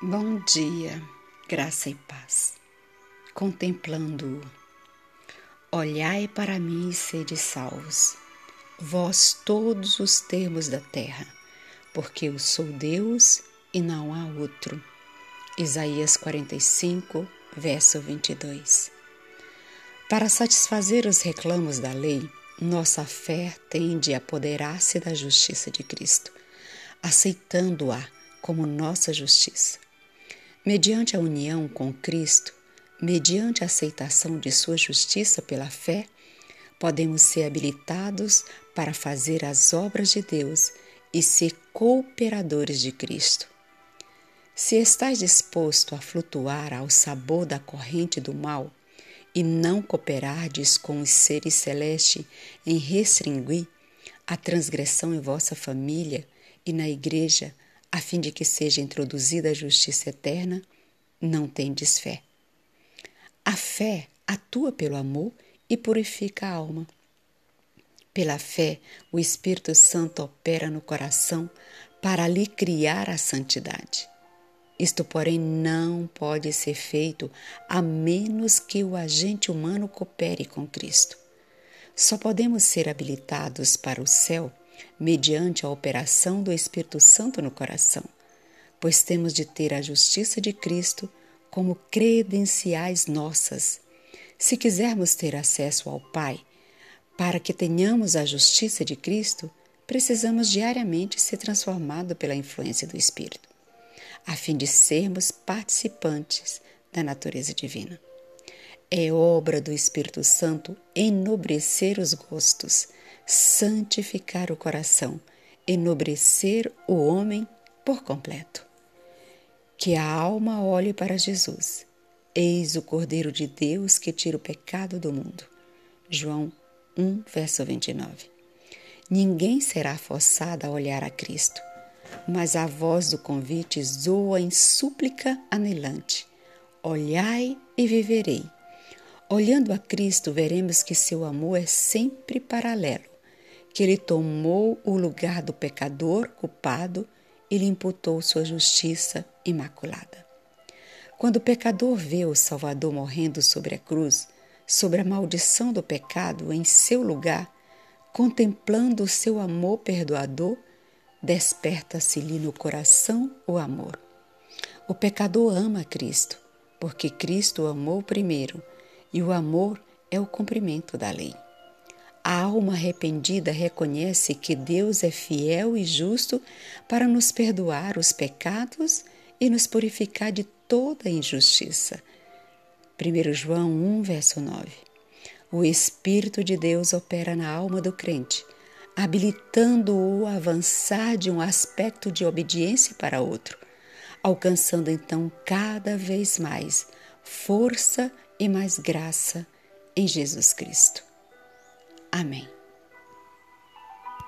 Bom dia, graça e paz. Contemplando-o. Olhai para mim e sede salvos, vós todos os termos da terra, porque eu sou Deus e não há outro. Isaías 45, verso 22. Para satisfazer os reclamos da lei, nossa fé tende a apoderar-se da justiça de Cristo, aceitando-a como nossa justiça. Mediante a união com Cristo, mediante a aceitação de Sua justiça pela fé, podemos ser habilitados para fazer as obras de Deus e ser cooperadores de Cristo. Se estás disposto a flutuar ao sabor da corrente do mal e não cooperardes com os seres celestes em restringir a transgressão em vossa família e na igreja, a fim de que seja introduzida a justiça eterna, não tendes fé. A fé atua pelo amor e purifica a alma. Pela fé, o Espírito Santo opera no coração para lhe criar a santidade. Isto, porém, não pode ser feito a menos que o agente humano coopere com Cristo. Só podemos ser habilitados para o céu mediante a operação do Espírito Santo no coração, pois temos de ter a justiça de Cristo como credenciais nossas. Se quisermos ter acesso ao Pai, para que tenhamos a justiça de Cristo, precisamos diariamente ser transformados pela influência do Espírito, a fim de sermos participantes da natureza divina. É obra do Espírito Santo enobrecer os gostos, santificar o coração, enobrecer o homem por completo. Que a alma olhe para Jesus. Eis o Cordeiro de Deus que tira o pecado do mundo. João 1, verso 29. Ninguém será forçado a olhar a Cristo, mas a voz do convite zoa em súplica anelante: Olhai e viverei. Olhando a Cristo, veremos que seu amor é sempre paralelo que ele tomou o lugar do pecador culpado e lhe imputou sua justiça imaculada. Quando o pecador vê o Salvador morrendo sobre a cruz, sobre a maldição do pecado em seu lugar, contemplando o seu amor perdoador, desperta-se-lhe no coração o amor. O pecador ama Cristo, porque Cristo o amou primeiro, e o amor é o cumprimento da lei. A alma arrependida reconhece que Deus é fiel e justo para nos perdoar os pecados e nos purificar de toda injustiça. 1 João 1, verso 9. O Espírito de Deus opera na alma do crente, habilitando-o a avançar de um aspecto de obediência para outro, alcançando então cada vez mais força e mais graça em Jesus Cristo. Amém.